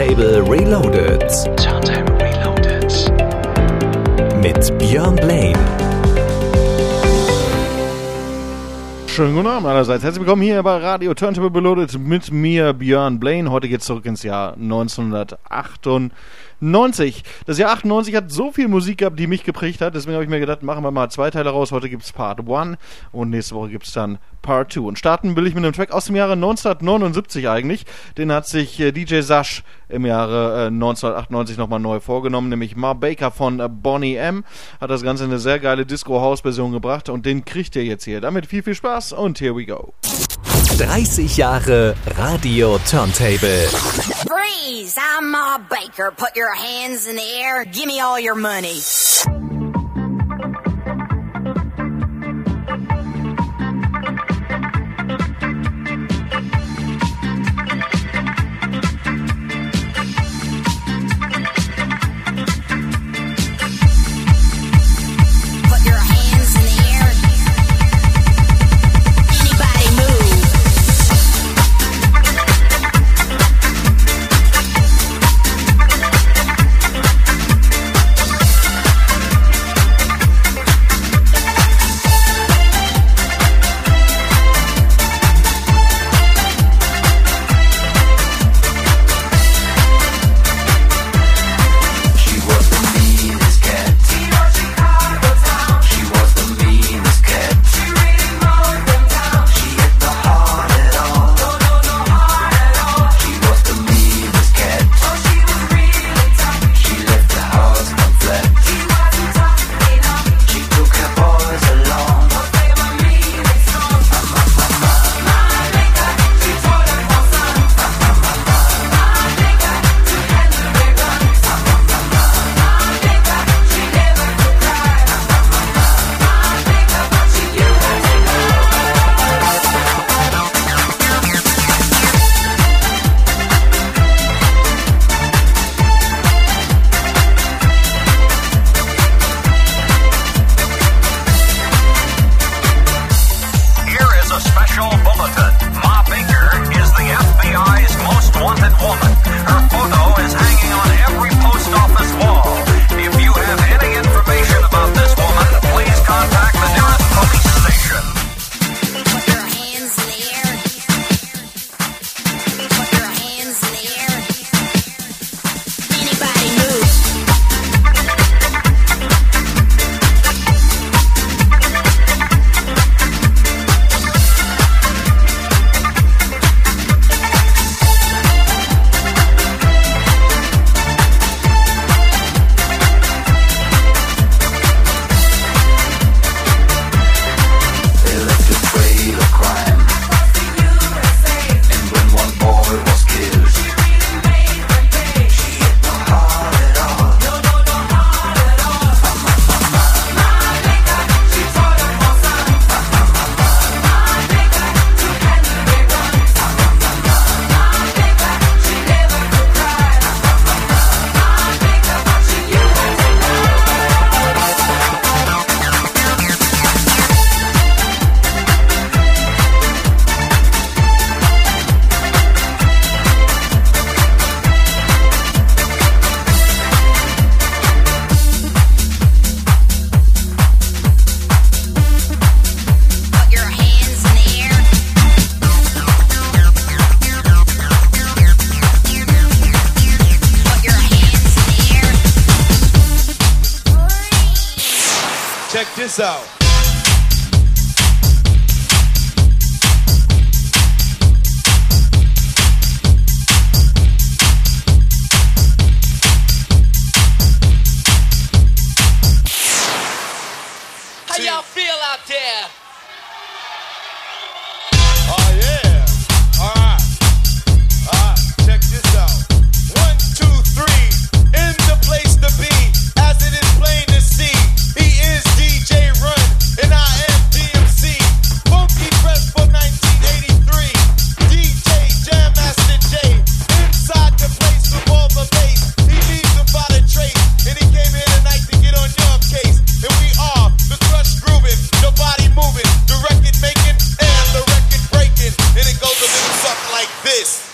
Turntable Reloaded. Turntable Reloaded. Mit Björn Blaine. Schönen guten Abend allerseits. Herzlich willkommen hier bei Radio Turntable Reloaded mit mir, Björn Blaine. Heute geht es zurück ins Jahr 1998. 90. Das Jahr 98 hat so viel Musik gehabt, die mich geprägt hat. Deswegen habe ich mir gedacht, machen wir mal zwei Teile raus. Heute gibt es Part 1 und nächste Woche gibt es dann Part 2. Und starten will ich mit einem Track aus dem Jahre 1979 eigentlich. Den hat sich äh, DJ Sash im Jahre äh, 1998 nochmal neu vorgenommen, nämlich Mar Baker von äh, Bonnie M. Hat das Ganze in eine sehr geile Disco-House-Version gebracht und den kriegt ihr jetzt hier. Damit viel, viel Spaß und here we go. 30 Jahre Radio Turntable. Freeze! I'm Ma Baker. Put your hands in the air. Give me all your money. base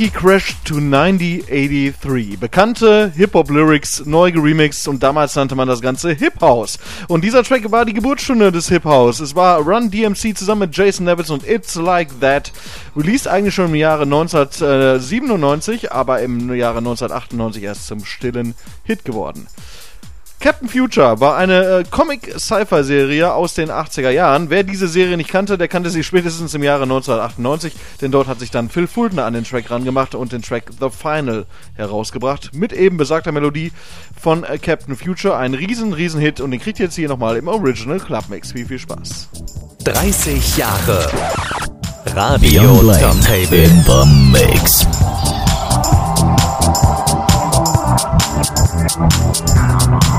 Funky Crash to 9083. Bekannte Hip-Hop-Lyrics, neu geremixed und damals nannte man das Ganze Hip-House. Und dieser Track war die Geburtsstunde des Hip-House. Es war Run DMC zusammen mit Jason Neville und It's Like That. Released eigentlich schon im Jahre 1997, aber im Jahre 1998 erst zum stillen Hit geworden. Captain Future war eine äh, Comic-Sci-Fi-Serie aus den 80er Jahren. Wer diese Serie nicht kannte, der kannte sie spätestens im Jahre 1998, denn dort hat sich dann Phil Fulton an den Track rangemacht und den Track The Final herausgebracht. Mit eben besagter Melodie von äh, Captain Future. Ein riesen, riesen Hit und den kriegt ihr jetzt hier nochmal im Original Club Mix. Viel, viel Spaß. 30 Jahre Radio Turntable. in the mix. Check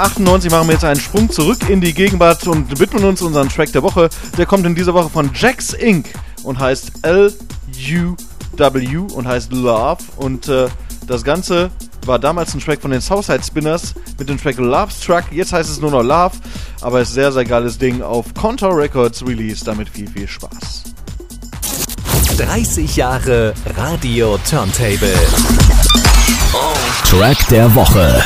98 machen wir jetzt einen Sprung zurück in die Gegenwart und widmen uns unseren Track der Woche. Der kommt in dieser Woche von Jax Inc. und heißt L-U-W und heißt Love. Und äh, das Ganze war damals ein Track von den Southside Spinners mit dem Track Love Struck. Jetzt heißt es nur noch Love, aber ist sehr, sehr geiles Ding auf Contour Records Release. Damit viel, viel Spaß. 30 Jahre Radio Turntable. Track der Woche.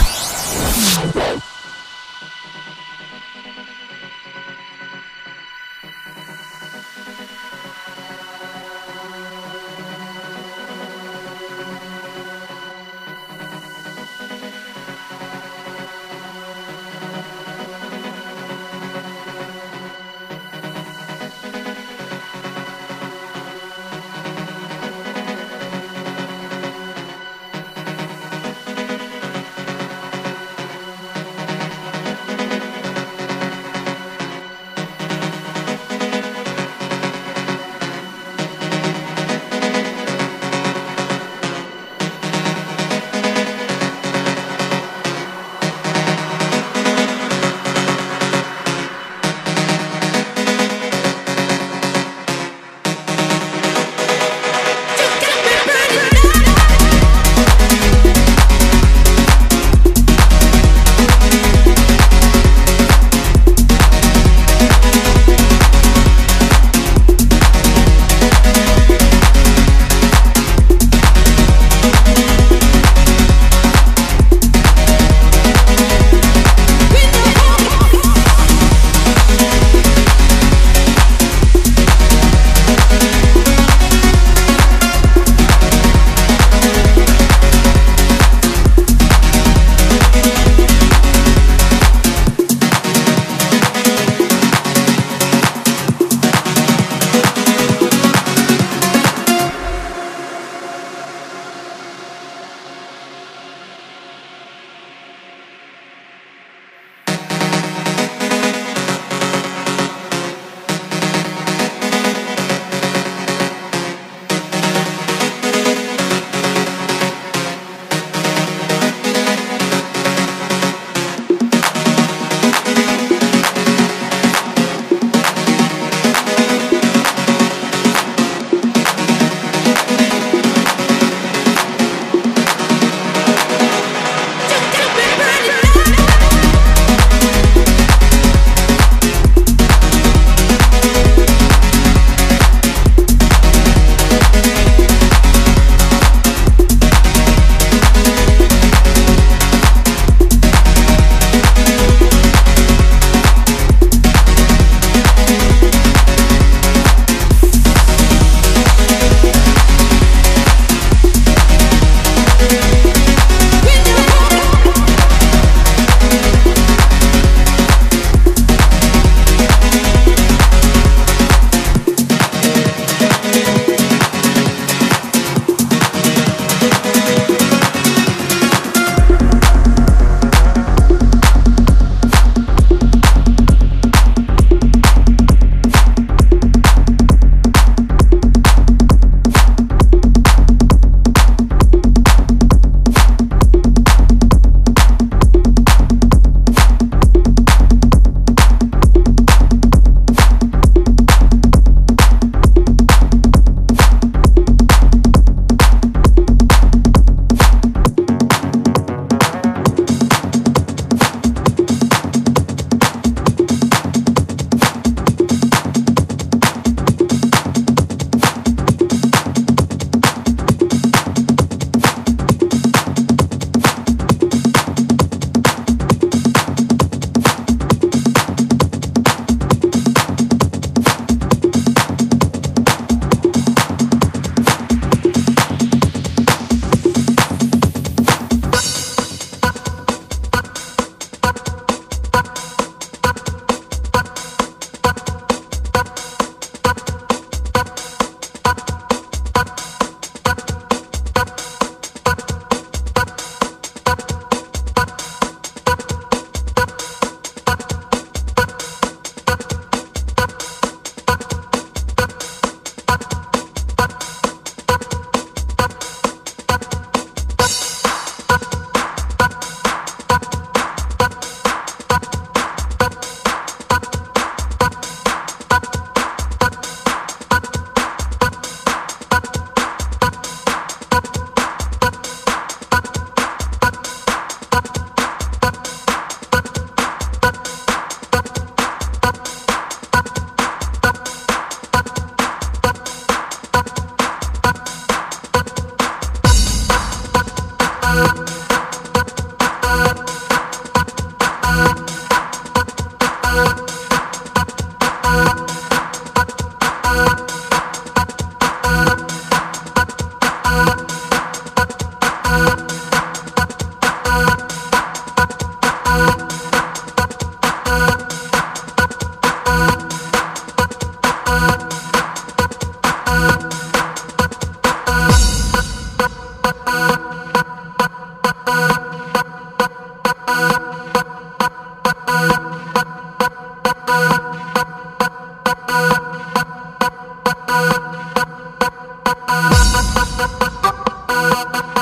Thank you.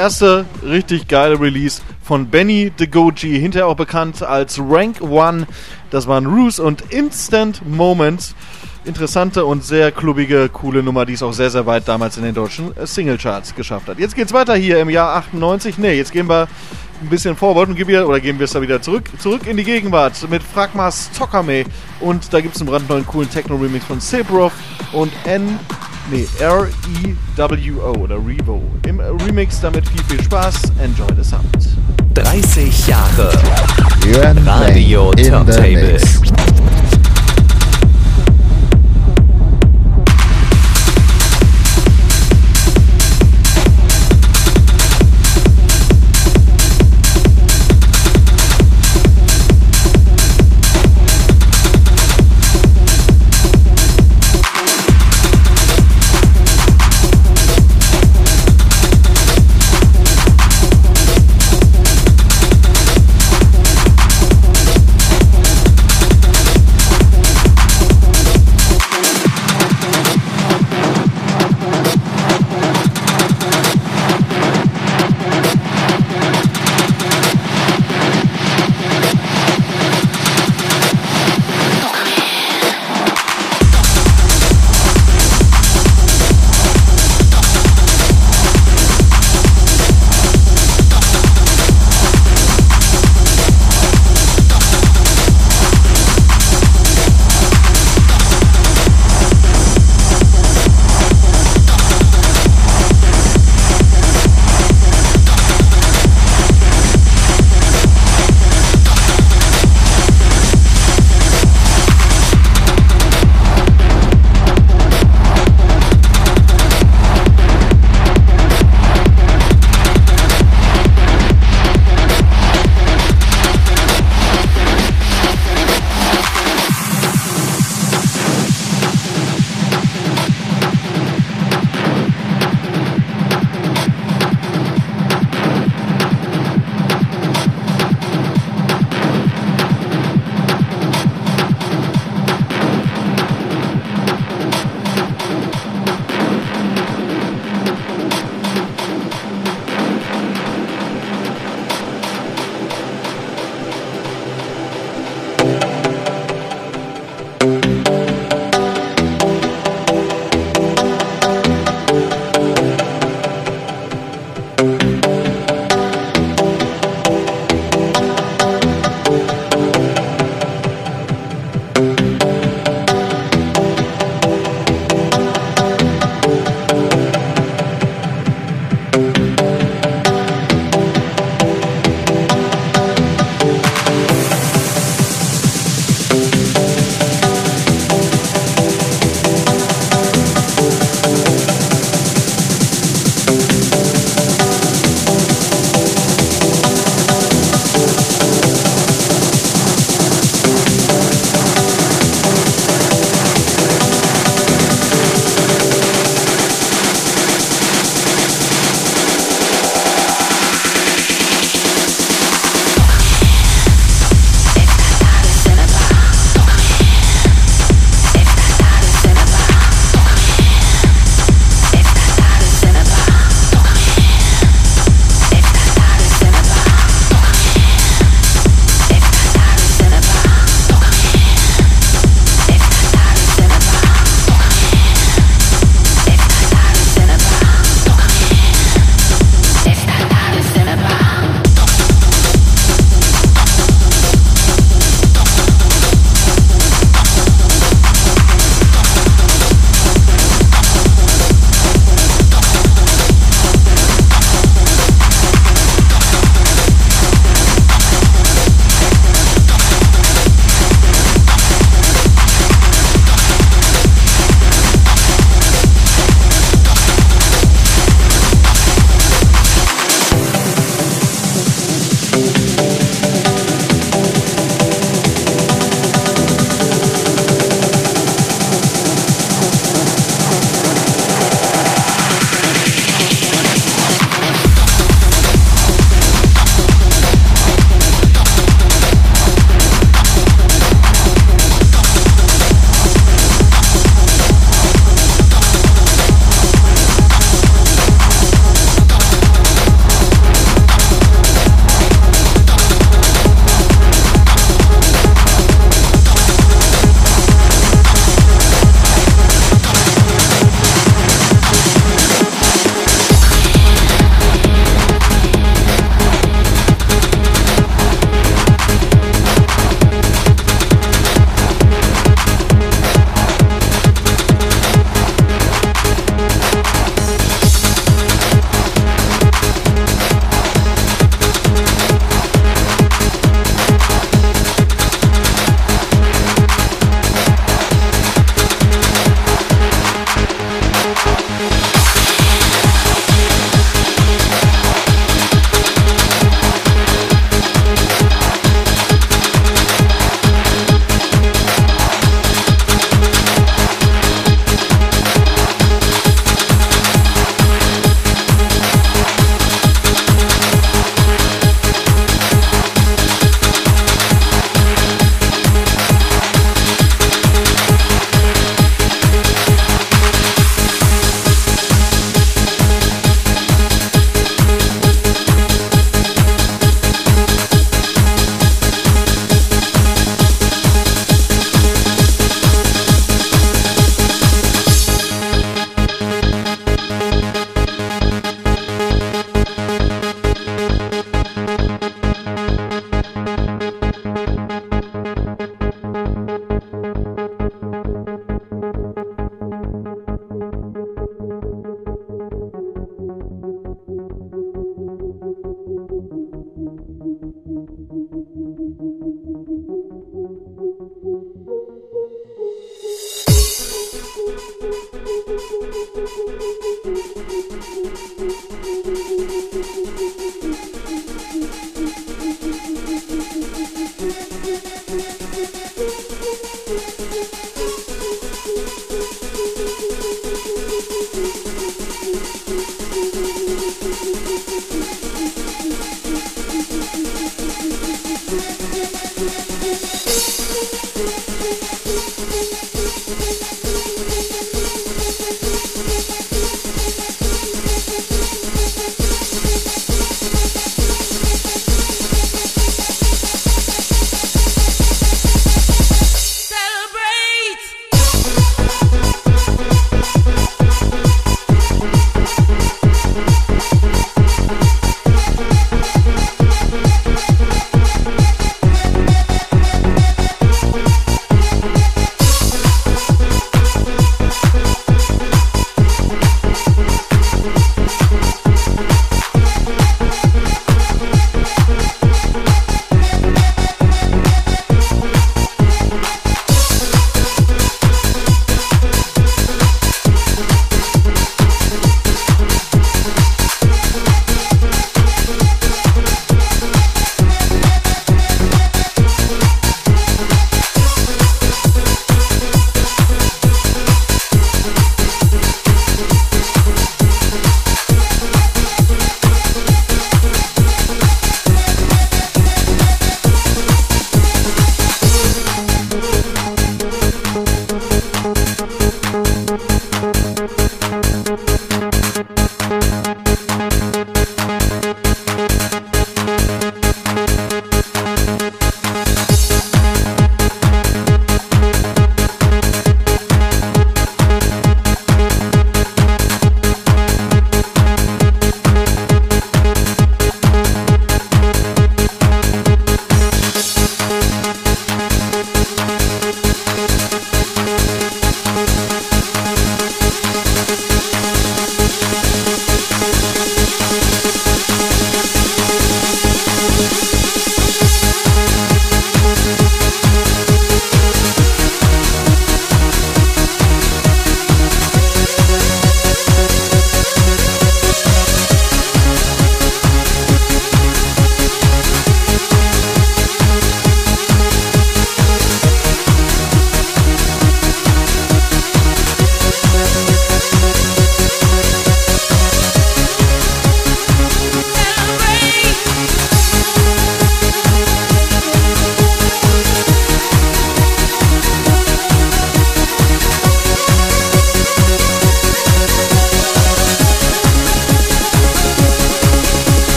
Erste richtig geile Release von Benny the Goji, hinterher auch bekannt als Rank One. Das waren Ruse und Instant Moments. Interessante und sehr klubbige, coole Nummer, die es auch sehr, sehr weit damals in den deutschen äh, Singlecharts geschafft hat. Jetzt geht's weiter hier im Jahr 98. Ne, jetzt gehen wir ein bisschen vorwärts und gehen wir, oder gehen wir es da wieder zurück, zurück in die Gegenwart mit Fragmas Tokame. Und da gibt es einen brandneuen coolen Techno-Remix von Sebrov und N. Nee, R-E-W-O oder Revo. Im Remix damit viel, viel Spaß. Enjoy the sound. 30 Jahre Radio Turntable.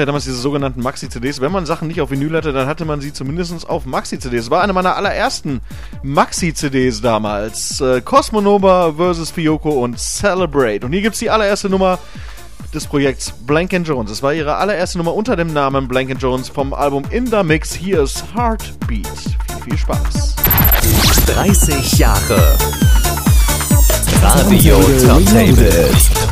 Ja damals diese sogenannten Maxi-CDs. Wenn man Sachen nicht auf Vinyl hatte, dann hatte man sie zumindest auf Maxi-CDs. War eine meiner allerersten Maxi-CDs damals. Äh, Cosmonova vs. Fioko und Celebrate. Und hier gibt's die allererste Nummer des Projekts Blank Jones. Es war ihre allererste Nummer unter dem Namen Blank Jones vom Album In the Mix. Hier ist Heartbeat. Viel, viel Spaß. 30 Jahre. Radio Turntable. Why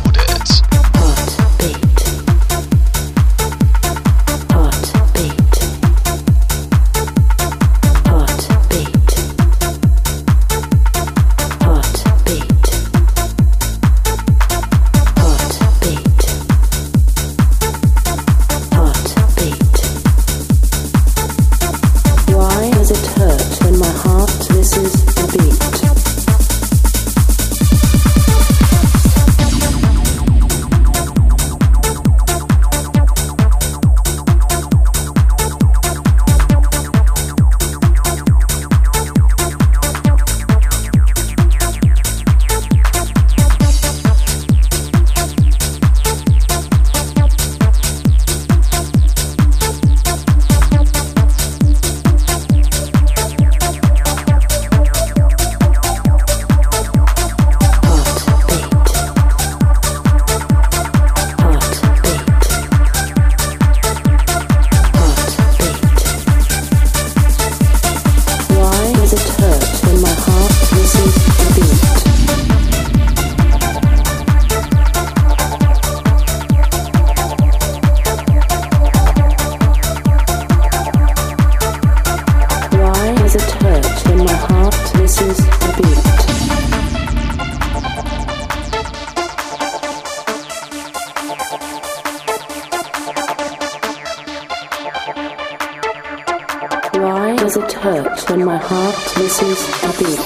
does it hurt when my heart misses a beat?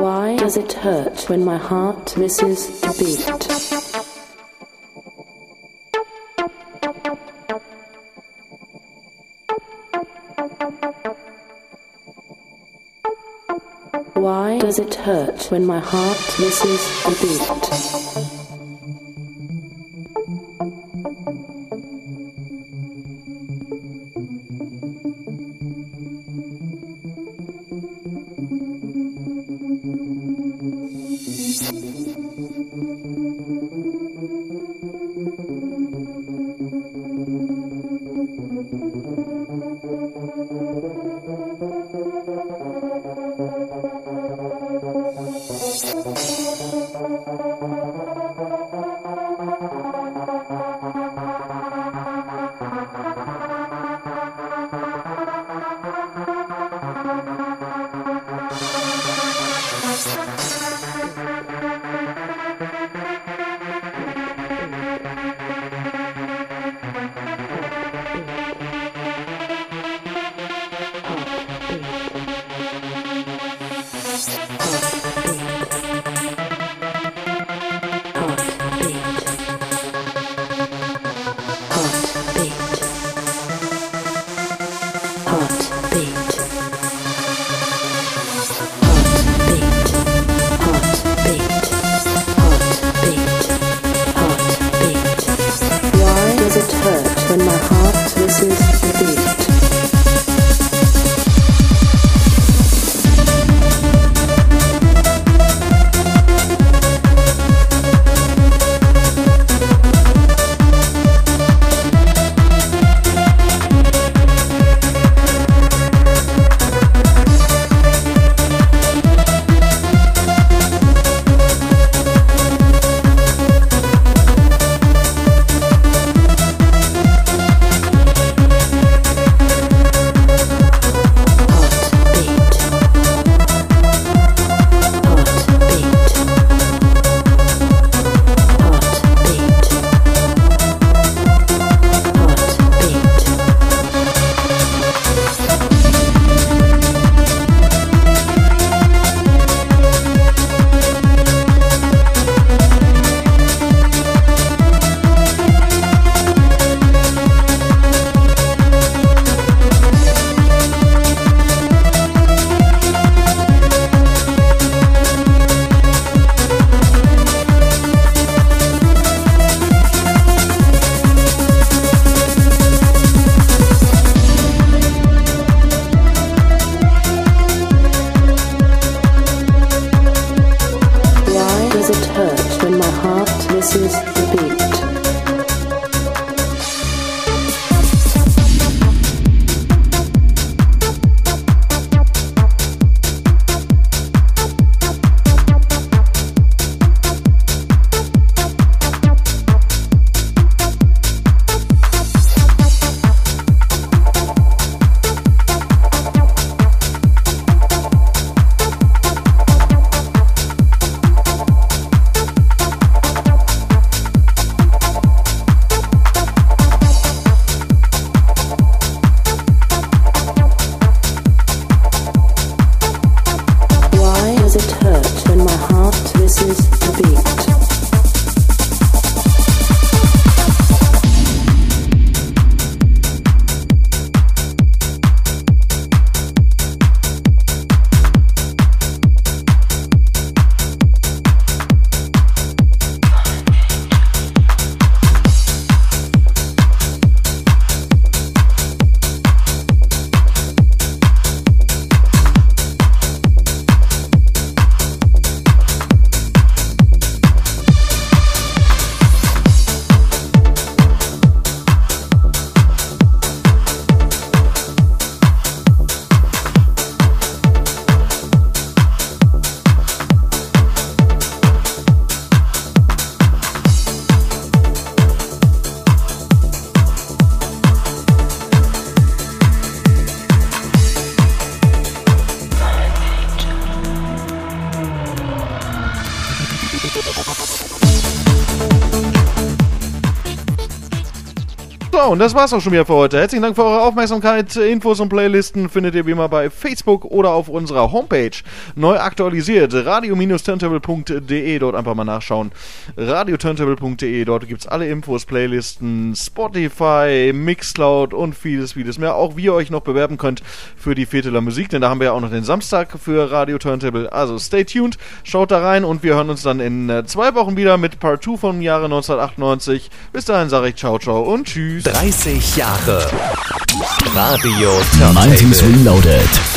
Why does it hurt when my heart misses a beat? Hurt when my heart misses a beat? Und das war's auch schon wieder für heute. Herzlichen Dank für eure Aufmerksamkeit. Infos und Playlisten findet ihr wie immer bei Facebook oder auf unserer Homepage. Neu aktualisiert radio-turntable.de. Dort einfach mal nachschauen. radioturntable.de. Dort gibt's alle Infos, Playlisten, Spotify, Mixcloud und vieles, vieles mehr. Auch wie ihr euch noch bewerben könnt für die Vierteler Musik, denn da haben wir ja auch noch den Samstag für Radio Turntable. Also stay tuned, schaut da rein und wir hören uns dann in äh, zwei Wochen wieder mit Part 2 vom Jahre 1998. Bis dahin sage ich ciao, ciao und tschüss. 30 Jahre Radio 90s Turntable. Reloaded.